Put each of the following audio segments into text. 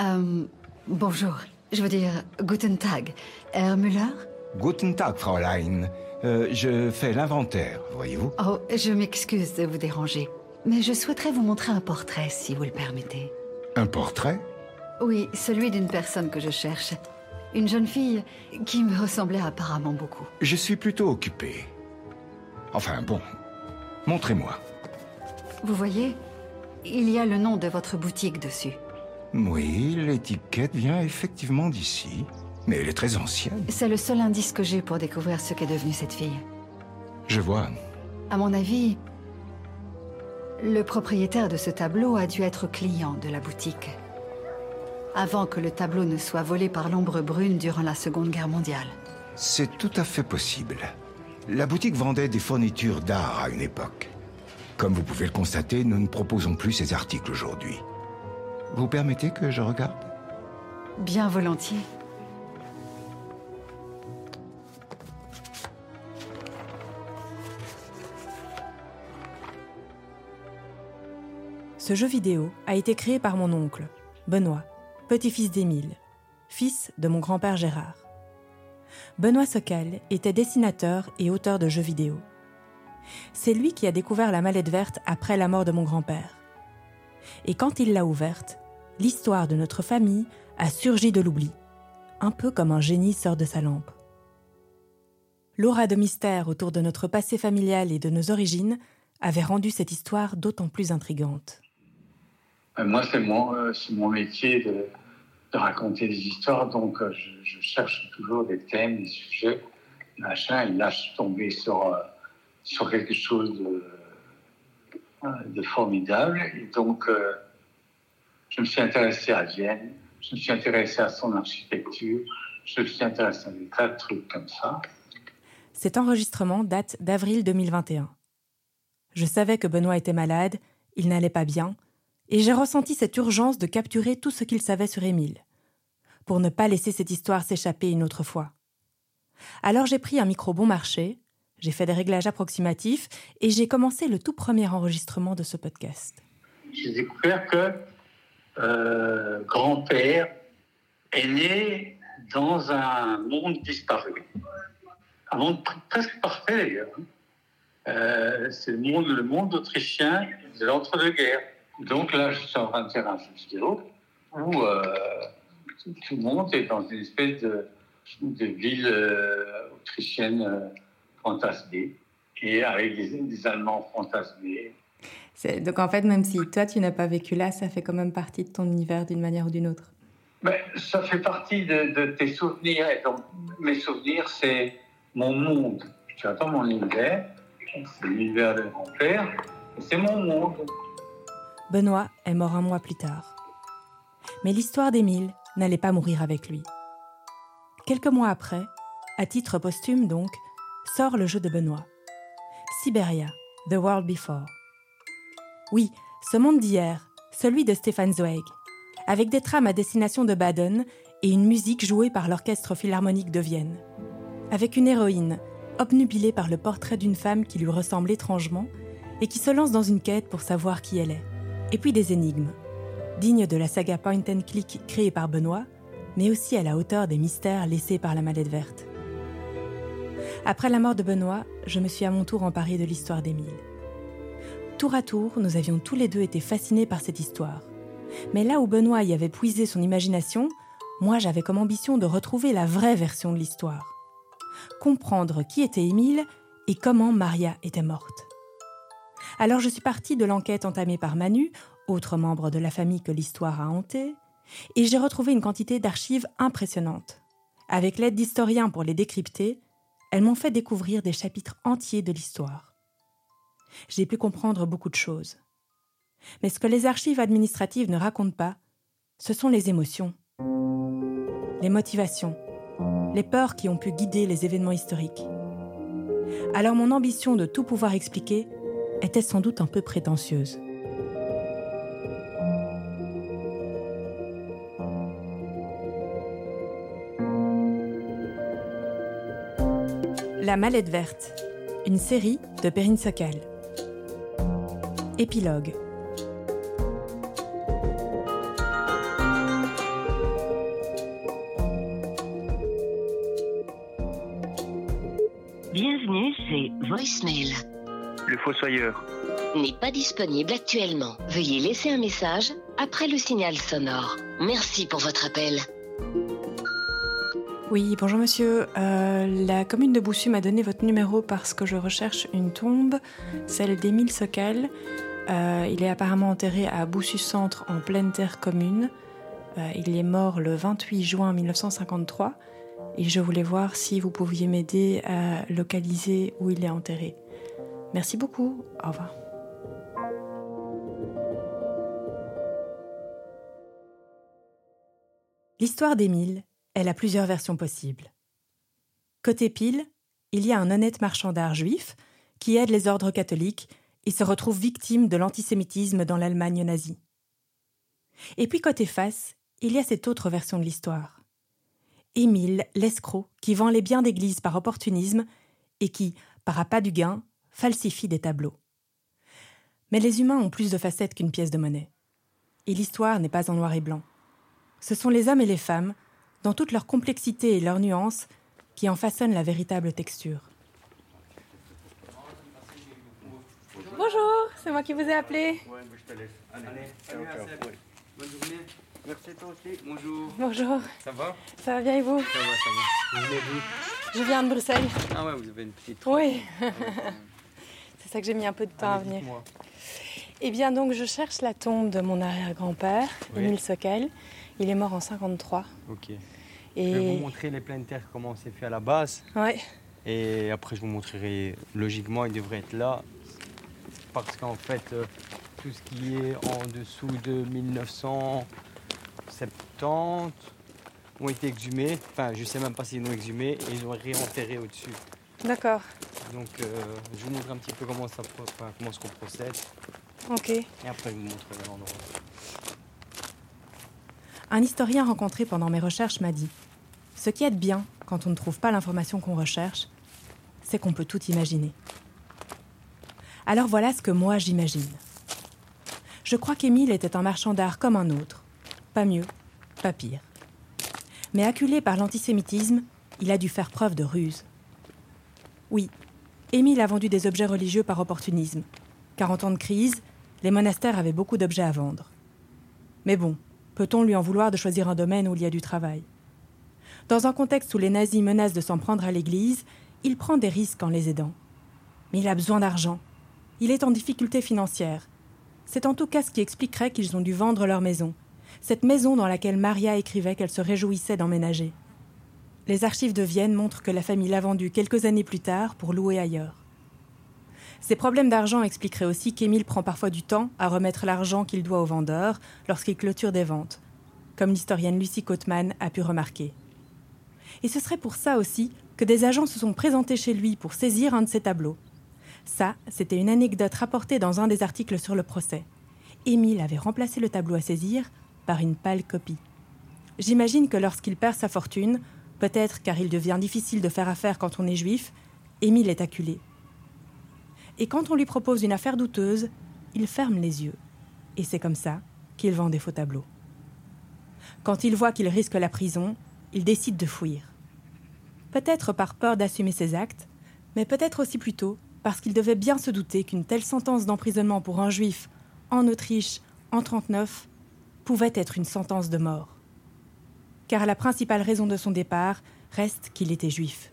Euh, bonjour. Je veux dire, Guten Tag. Herr Müller? Guten Tag, Fräulein. Euh, je fais l'inventaire, voyez-vous. Oh, je m'excuse de vous déranger. Mais je souhaiterais vous montrer un portrait, si vous le permettez. Un portrait? Oui, celui d'une personne que je cherche. Une jeune fille qui me ressemblait apparemment beaucoup. Je suis plutôt occupé. Enfin, bon. Montrez-moi. Vous voyez Il y a le nom de votre boutique dessus. Oui, l'étiquette vient effectivement d'ici. Mais elle est très ancienne. C'est le seul indice que j'ai pour découvrir ce qu'est devenue cette fille. Je vois. À mon avis, le propriétaire de ce tableau a dû être client de la boutique. Avant que le tableau ne soit volé par l'ombre brune durant la Seconde Guerre mondiale. C'est tout à fait possible. La boutique vendait des fournitures d'art à une époque. Comme vous pouvez le constater, nous ne proposons plus ces articles aujourd'hui. Vous permettez que je regarde? Bien volontiers. Ce jeu vidéo a été créé par mon oncle, Benoît, petit-fils d'Émile, fils de mon grand-père Gérard. Benoît Socal était dessinateur et auteur de jeux vidéo. C'est lui qui a découvert la mallette verte après la mort de mon grand-père. Et quand il l'a ouverte, l'histoire de notre famille a surgi de l'oubli, un peu comme un génie sort de sa lampe. L'aura de mystère autour de notre passé familial et de nos origines avait rendu cette histoire d'autant plus intrigante. Euh, moi, c'est mon, euh, mon métier de, raconter des histoires, donc euh, je, je, cherche toujours des thèmes, des sujets, machin, et là, je suis tombé sur, sur quelque chose de, de formidable. Et donc, je me suis intéressé à Vienne, je me suis intéressé à son architecture, je me suis intéressé à des tas de trucs comme ça. Cet enregistrement date d'avril 2021. Je savais que Benoît était malade, il n'allait pas bien, et j'ai ressenti cette urgence de capturer tout ce qu'il savait sur Émile, pour ne pas laisser cette histoire s'échapper une autre fois. Alors j'ai pris un micro bon marché, j'ai fait des réglages approximatifs et j'ai commencé le tout premier enregistrement de ce podcast. J'ai découvert que euh, grand-père est né dans un monde disparu, un monde presque parfait d'ailleurs. Euh, c'est le monde, le monde autrichien de l'entre-deux-guerres. Donc là, je suis faire un jeu vidéo où euh, tout le monde est dans une espèce de, ville autrichienne et avec des, des Allemands fantasmés. Donc en fait, même si toi tu n'as pas vécu là, ça fait quand même partie de ton univers d'une manière ou d'une autre. Mais ça fait partie de, de, tes souvenirs. Et donc, mes souvenirs, c'est mon monde. Tu pas mon univers, c'est l'univers de mon père, c'est mon monde. Benoît est mort un mois plus tard. Mais l'histoire d'Émile n'allait pas mourir avec lui. Quelques mois après, à titre posthume donc, sort le jeu de Benoît. Siberia, The World Before. Oui, ce monde d'hier, celui de Stefan Zweig, avec des trames à destination de Baden et une musique jouée par l'Orchestre Philharmonique de Vienne. Avec une héroïne, obnubilée par le portrait d'une femme qui lui ressemble étrangement et qui se lance dans une quête pour savoir qui elle est. Et puis des énigmes, dignes de la saga Point and Click créée par Benoît, mais aussi à la hauteur des mystères laissés par la mallette verte. Après la mort de Benoît, je me suis à mon tour emparée de l'histoire d'Émile. Tour à tour, nous avions tous les deux été fascinés par cette histoire. Mais là où Benoît y avait puisé son imagination, moi j'avais comme ambition de retrouver la vraie version de l'histoire. Comprendre qui était Émile et comment Maria était morte. Alors je suis partie de l'enquête entamée par Manu, autre membre de la famille que l'histoire a hanté, et j'ai retrouvé une quantité d'archives impressionnantes. Avec l'aide d'historiens pour les décrypter, elles m'ont fait découvrir des chapitres entiers de l'histoire. J'ai pu comprendre beaucoup de choses. Mais ce que les archives administratives ne racontent pas, ce sont les émotions, les motivations, les peurs qui ont pu guider les événements historiques. Alors mon ambition de tout pouvoir expliquer était sans doute un peu prétentieuse. La mallette verte, une série de Perrine Sokal. Épilogue. Bienvenue chez Voicemail. Le fossoyeur n'est pas disponible actuellement. Veuillez laisser un message après le signal sonore. Merci pour votre appel. Oui, bonjour monsieur. Euh, la commune de Boussu m'a donné votre numéro parce que je recherche une tombe, celle d'Émile Socal. Euh, il est apparemment enterré à Boussu Centre en pleine terre commune. Euh, il est mort le 28 juin 1953 et je voulais voir si vous pouviez m'aider à localiser où il est enterré. Merci beaucoup. Au revoir. L'histoire d'Émile, elle a plusieurs versions possibles. Côté pile, il y a un honnête marchand d'art juif qui aide les ordres catholiques et se retrouve victime de l'antisémitisme dans l'Allemagne nazie. Et puis côté face, il y a cette autre version de l'histoire. Émile, l'escroc, qui vend les biens d'église par opportunisme et qui, par appât du gain, falsifie des tableaux. Mais les humains ont plus de facettes qu'une pièce de monnaie. Et l'histoire n'est pas en noir et blanc. Ce sont les hommes et les femmes, dans toute leur complexité et leurs nuances, qui en façonnent la véritable texture. Bonjour, c'est moi qui vous ai appelé. Ouais, je te laisse. Allez, Allez Bonne journée. Merci toi aussi. Bonjour. Bonjour. Ça va? Ça va bien et vous? Ça va, ça va. Vous venez d'où? Je viens de Bruxelles. Ah ouais, vous avez une petite. Oui. c'est ça que j'ai mis un peu de temps à venir. Eh bien, donc, je cherche la tombe de mon arrière-grand-père, Oui. Émile Sokel. Il est mort en 53. Ok. Et Je vais vous montrer les pleines terres, comment c'est fait à la base. ouais, Et après, je vous montrerai, logiquement, il devrait être là. Parce qu'en fait, euh, tout ce qui est en dessous de 1970 ont été exhumés. Enfin, je sais même pas s'ils l'ont exhumé et ils ont réenterré au-dessus. d'accord. Donc, euh, je vous montre un petit peu comment ça, enfin, comment est-ce qu'on procède. Ok. Et après, je vous montrerai l'endroit. Un historien rencontré pendant mes recherches m'a dit Ce qui est bien quand on ne trouve pas l'information qu'on recherche, c'est qu'on peut tout imaginer. Alors voilà ce que moi j'imagine. Je crois qu'Émile était un marchand d'art comme un autre. Pas mieux, pas pire. Mais acculé par l'antisémitisme, il a dû faire preuve de ruse. Oui, Émile a vendu des objets religieux par opportunisme, car en temps de crise, les monastères avaient beaucoup d'objets à vendre. Mais bon, peut-on lui en vouloir de choisir un domaine où il y a du travail? Dans un contexte où les nazis menacent de s'en prendre à l'Église, il prend des risques en les aidant. Mais il a besoin d'argent. Il est en difficulté financière. C'est en tout cas ce qui expliquerait qu'ils ont dû vendre leur maison, cette maison dans laquelle Maria écrivait qu'elle se réjouissait d'emménager. Les archives de Vienne montrent que la famille l'a vendue quelques années plus tard pour louer ailleurs. Ces problèmes d'argent expliqueraient aussi qu'Émile prend parfois du temps à remettre l'argent qu'il doit aux vendeurs lorsqu'il clôture des ventes, comme l'historienne Lucie Cotman a pu remarquer. Et ce serait pour ça aussi que des agents se sont présentés chez lui pour saisir un de ses tableaux. Ça, c'était une anecdote rapportée dans un des articles sur le procès. Émile avait remplacé le tableau à saisir par une pâle copie. J'imagine que lorsqu'il perd sa fortune, peut-être car il devient difficile de faire affaire quand on est juif, Émile est acculé. Et quand on lui propose une affaire douteuse, il ferme les yeux. Et c'est comme ça qu'il vend des faux tableaux. Quand il voit qu'il risque la prison, il décide de fuir. Peut-être par peur d'assumer ses actes, mais peut-être aussi plutôt parce qu'il devait bien se douter qu'une telle sentence d'emprisonnement pour un juif en Autriche en 39 pouvait être une sentence de mort. Car la principale raison de son départ reste qu'il était juif.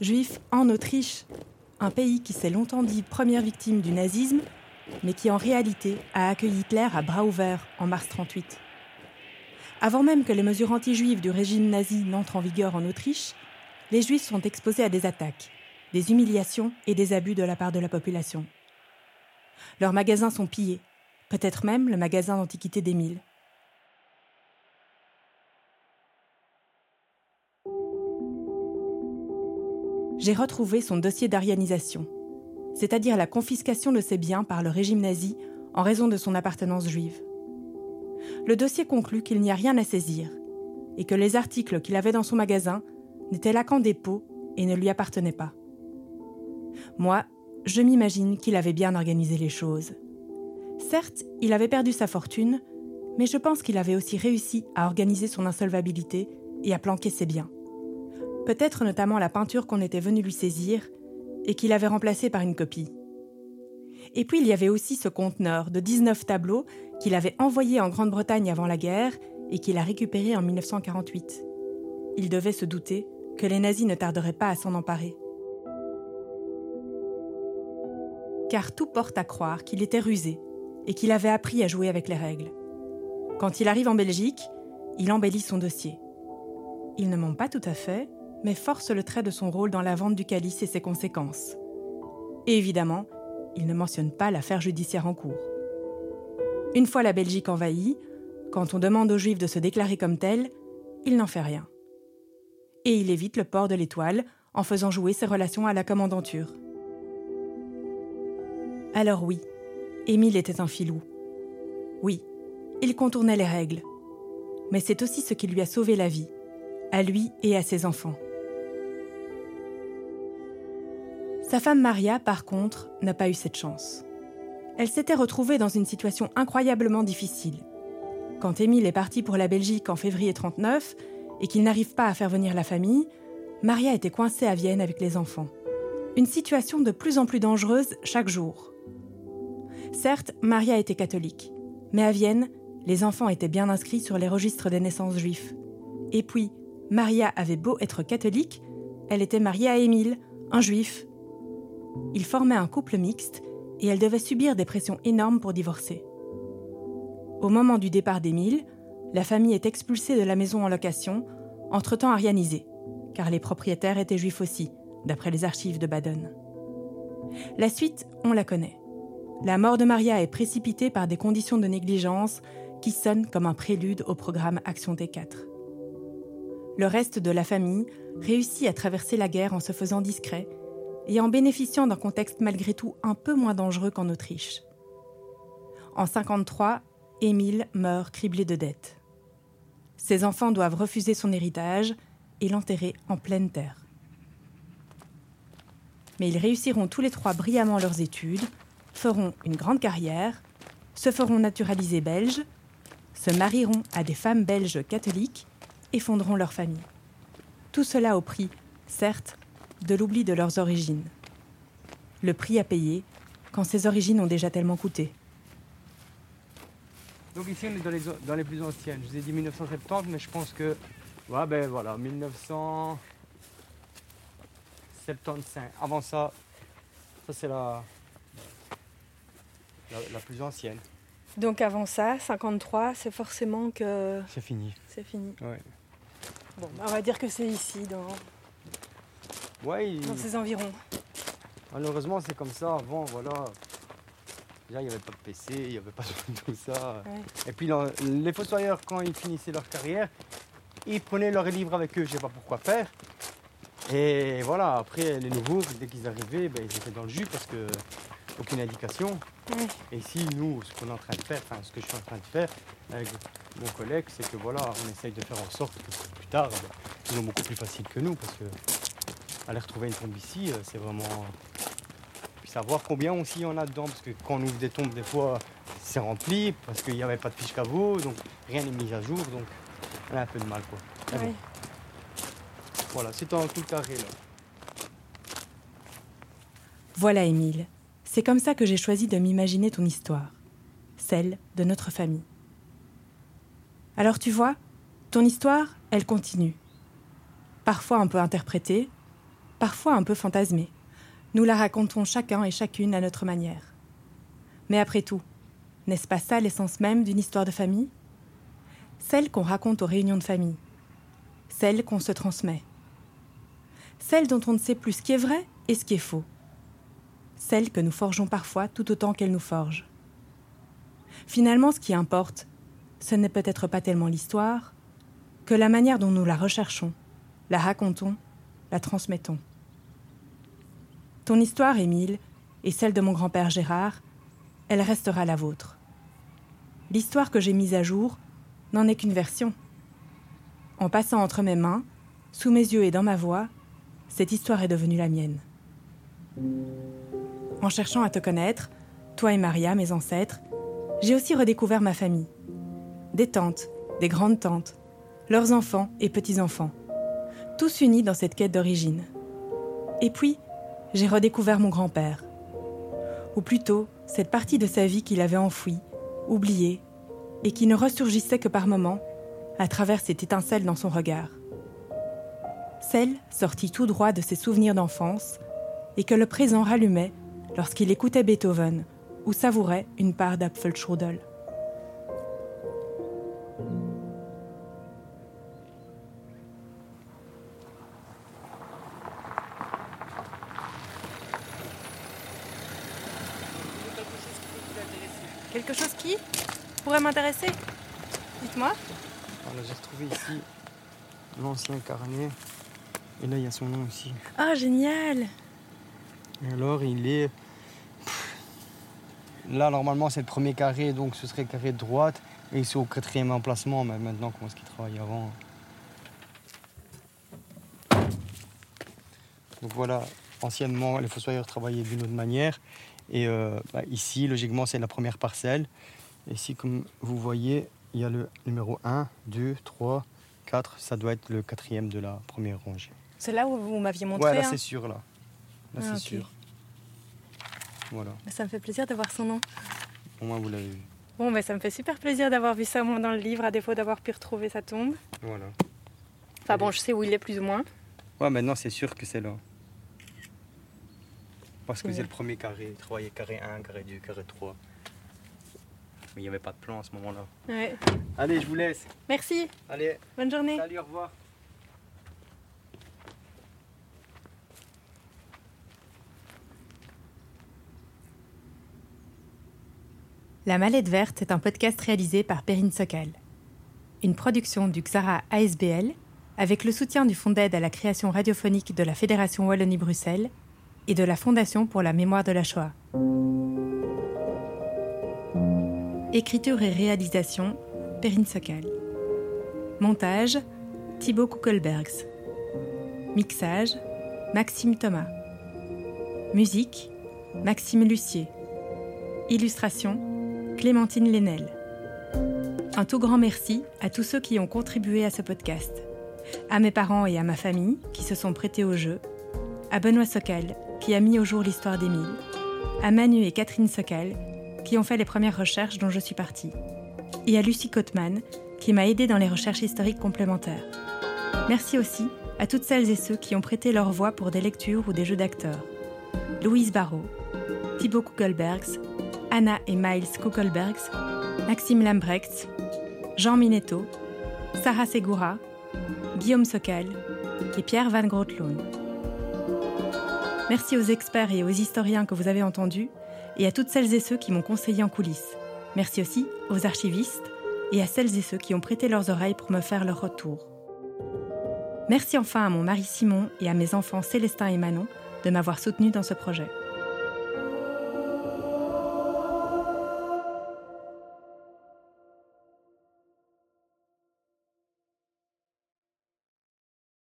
Juif en Autriche, un pays qui s'est longtemps dit première victime du nazisme, mais qui en réalité a accueilli Hitler à bras ouverts en mars 38. Avant même que les mesures anti-juives du régime nazi n'entrent en vigueur en Autriche, les juifs sont exposés à des attaques, des humiliations et des abus de la part de la population. Leurs magasins sont pillés, peut-être même le magasin d'antiquité d'Émile. J'ai retrouvé son dossier d'arianisation, c'est-à-dire la confiscation de ses biens par le régime nazi en raison de son appartenance juive. Le dossier conclut qu'il n'y a rien à saisir et que les articles qu'il avait dans son magasin n'étaient là qu'en dépôt et ne lui appartenaient pas. Moi, je m'imagine qu'il avait bien organisé les choses. Certes, il avait perdu sa fortune, mais je pense qu'il avait aussi réussi à organiser son insolvabilité et à planquer ses biens. Peut-être notamment la peinture qu'on était venu lui saisir, et qu'il avait remplacé par une copie. Et puis il y avait aussi ce conteneur de 19 tableaux qu'il avait envoyé en Grande-Bretagne avant la guerre et qu'il a récupéré en 1948. Il devait se douter que les nazis ne tarderaient pas à s'en emparer. Car tout porte à croire qu'il était rusé et qu'il avait appris à jouer avec les règles. Quand il arrive en Belgique, il embellit son dossier. Il ne ment pas tout à fait, mais force le trait de son rôle dans la vente du calice et ses conséquences. Évidemment, il ne mentionne pas l'affaire judiciaire en cours. Une fois la Belgique envahie, quand on demande aux Juifs de se déclarer comme tels, il n'en fait rien. Et il évite le port de l'étoile en faisant jouer ses relations à la commandanture. Alors oui, Émile était un filou. Oui, il contournait les règles. Mais c'est aussi ce qui lui a sauvé la vie, à lui et à ses enfants. Sa femme Maria, par contre, n'a pas eu cette chance. Elle s'était retrouvée dans une situation incroyablement difficile. Quand Émile est parti pour la Belgique en février 39 et qu'il n'arrive pas à faire venir la famille, Maria était coincée à Vienne avec les enfants. Une situation de plus en plus dangereuse chaque jour. Certes, Maria était catholique, mais à Vienne, les enfants étaient bien inscrits sur les registres des naissances juifs. Et puis, Maria avait beau être catholique, elle était mariée à Émile, un juif. Ils formaient un couple mixte et elle devait subir des pressions énormes pour divorcer. Au moment du départ d'Émile, la famille est expulsée de la maison en location, entre-temps arianisée, car les propriétaires étaient juifs aussi, d'après les archives de Baden. La suite, on la connaît. La mort de Maria est précipitée par des conditions de négligence qui sonnent comme un prélude au programme Action T4. Le reste de la famille réussit à traverser la guerre en se faisant discret et en bénéficiant d'un contexte malgré tout un peu moins dangereux qu'en Autriche. En 53, Émile meurt criblé de dettes. Ses enfants doivent refuser son héritage et l'enterrer en pleine terre. Mais ils réussiront tous les trois brillamment leurs études, feront une grande carrière, se feront naturaliser belges, se marieront à des femmes belges catholiques et fonderont leur famille. Tout cela au prix, certes, de l'oubli de leurs origines. Le prix à payer quand ces origines ont déjà tellement coûté. Donc ici on est dans les, dans les plus anciennes. Je vous ai dit 1970, mais je pense que... Ouais ben voilà, 1975. Avant ça, ça c'est la, la, la plus ancienne. Donc avant ça, 53, c'est forcément que C'est fini. c'est fini. Ouais. Bon, bah, on va dire que c'est ici, dans, Ouais, dans ces environs. malheureusement c'est comme ça. Avant, voilà. Déjà il n'y avait pas de PC, il n'y avait pas tout ça. Ouais. Et puis là, les fossoyeurs, quand ils finissaient leur carrière, ils prenaient leurs livres avec eux, je sais pas pourquoi faire. Et voilà, après les nouveaux, dès qu'ils arrivaient, ben, ils étaient dans le jus parce que aucune indication. Ouais. Et ici, nous, ce qu'on est en train de faire, enfin ce que je suis en train de faire avec mon collègue, c'est que voilà, on essaye de faire en sorte que plus tard, ben, ils ont beaucoup plus facile que nous parce que aller retrouver une tombe ici, euh, c'est vraiment. Puis savoir combien aussi il y en a dedans, parce que quand on ouvre des tombes, des fois, c'est rempli, parce qu'il n'y avait pas de fiche caveau, donc rien n'est mis à jour, donc on a un peu de mal quoi. Bon, Ouais. voilà, c'est en tout carré là. Voilà, Émile. C'est comme ça que j'ai choisi de m'imaginer ton histoire, celle de notre famille. Alors tu vois, ton histoire, elle continue. Parfois un peu interprétée, parfois un peu fantasmée. Nous la racontons chacun et chacune à notre manière. Mais après tout, n'est-ce pas ça l'essence même d'une histoire de famille? Celle qu'on raconte aux réunions de famille, celle qu'on se transmet, celle dont on ne sait plus ce qui est vrai et ce qui est faux celle que nous forgeons parfois tout autant qu'elle nous forge. Finalement, ce qui importe, ce n'est peut-être pas tellement l'histoire, que la manière dont nous la recherchons, la racontons, la transmettons. Ton histoire, Émile, et celle de mon grand-père Gérard, elle restera la vôtre. L'histoire que j'ai mise à jour n'en est qu'une version. En passant entre mes mains, sous mes yeux et dans ma voix, cette histoire est devenue la mienne. En cherchant à te connaître, toi et Maria, mes ancêtres, j'ai aussi redécouvert ma famille. Des tantes, des grandes tantes, leurs enfants et petits-enfants, tous unis dans cette quête d'origine. Et puis, j'ai redécouvert mon grand-père. Ou plutôt, cette partie de sa vie qu'il avait enfouie, oubliée, et qui ne ressurgissait que par moments, à travers cette étincelle dans son regard. Celle sortie tout droit de ses souvenirs d'enfance, et que le présent rallumait lorsqu'il écoutait Beethoven ou savourait une part d'Apfelstrudel. Quelque chose qui pourrait m'intéresser Dites-moi. Voilà, j'ai retrouvé ici l'ancien carnet. Et là, il y a son nom aussi. Ah, génial Et alors, il est. Là, normalement, c'est le premier carré, donc ce serait carré de droite. Et c'est au quatrième emplacement, mais maintenant, comment est-ce qu'il travaille avant Donc voilà, anciennement, les fossoyeurs travaillaient d'une autre manière. Et euh, bah, ici, logiquement, c'est la première parcelle. Et ici, comme vous voyez, il y a le numéro 1, 2, 3, 4. Ça doit être le quatrième de la première rangée. C'est là où vous m'aviez montré. Ouais, là, hein c'est sûr, là. Là, Ah, c'est ok. sûr. Voilà. Ça me fait plaisir d'avoir son nom. Au moins, vous l'avez vu. Bon, bah, ça me fait super plaisir d'avoir vu ça moi, dans le livre, à défaut d'avoir pu retrouver sa tombe. Voilà. Enfin bon, je sais où il est plus ou moins. Ouais, maintenant, c'est sûr que c'est là. Parce que Ouais. c'est le premier carré. Il travaillait carré 1, carré 2, carré 3. Mais il n'y avait pas de plan à ce moment-là. Ouais. Allez, je vous laisse. Merci, Allez, bonne journée. salut, au revoir. La Mallette Verte est un podcast réalisé par Perrine Sokal. Une production du Xara ASBL avec le soutien du Fonds d'aide à la création radiophonique de la Fédération Wallonie-Bruxelles et de la Fondation pour la mémoire de la Shoah. Écriture et réalisation Perrine Sokal. Montage Thibaut Kuckelbergs. Mixage Maxime Thomas. Musique Maxime Lucier. Illustration Clémentine Lénel. Un tout grand merci à tous ceux qui ont contribué à ce podcast. À mes parents et à ma famille qui se sont prêtés au jeu. À Benoît Sokal qui a mis au jour l'histoire d'Émile. À Manu et Catherine Sokal qui ont fait les premières recherches dont je suis partie. Et à Lucie Cotman qui m'a aidée dans les recherches historiques complémentaires. Merci aussi à toutes celles et ceux qui ont prêté leur voix pour des lectures ou des jeux d'acteurs. Louise Barrault, Thibaut Kuckelbergs, Anna et Miles Kuckelbergs, Maxime Lambrecht, Jean Minetto, Sarah Segura, Guillaume Sokal et Pierre Van Grootloon. Merci aux experts et aux historiens que vous avez entendus et à toutes celles et ceux qui m'ont conseillé en coulisses. Merci aussi aux archivistes et à celles et ceux qui ont prêté leurs oreilles pour me faire leur retour. Merci enfin à mon mari Simon et à mes enfants Célestin et Manon de m'avoir soutenu dans ce projet.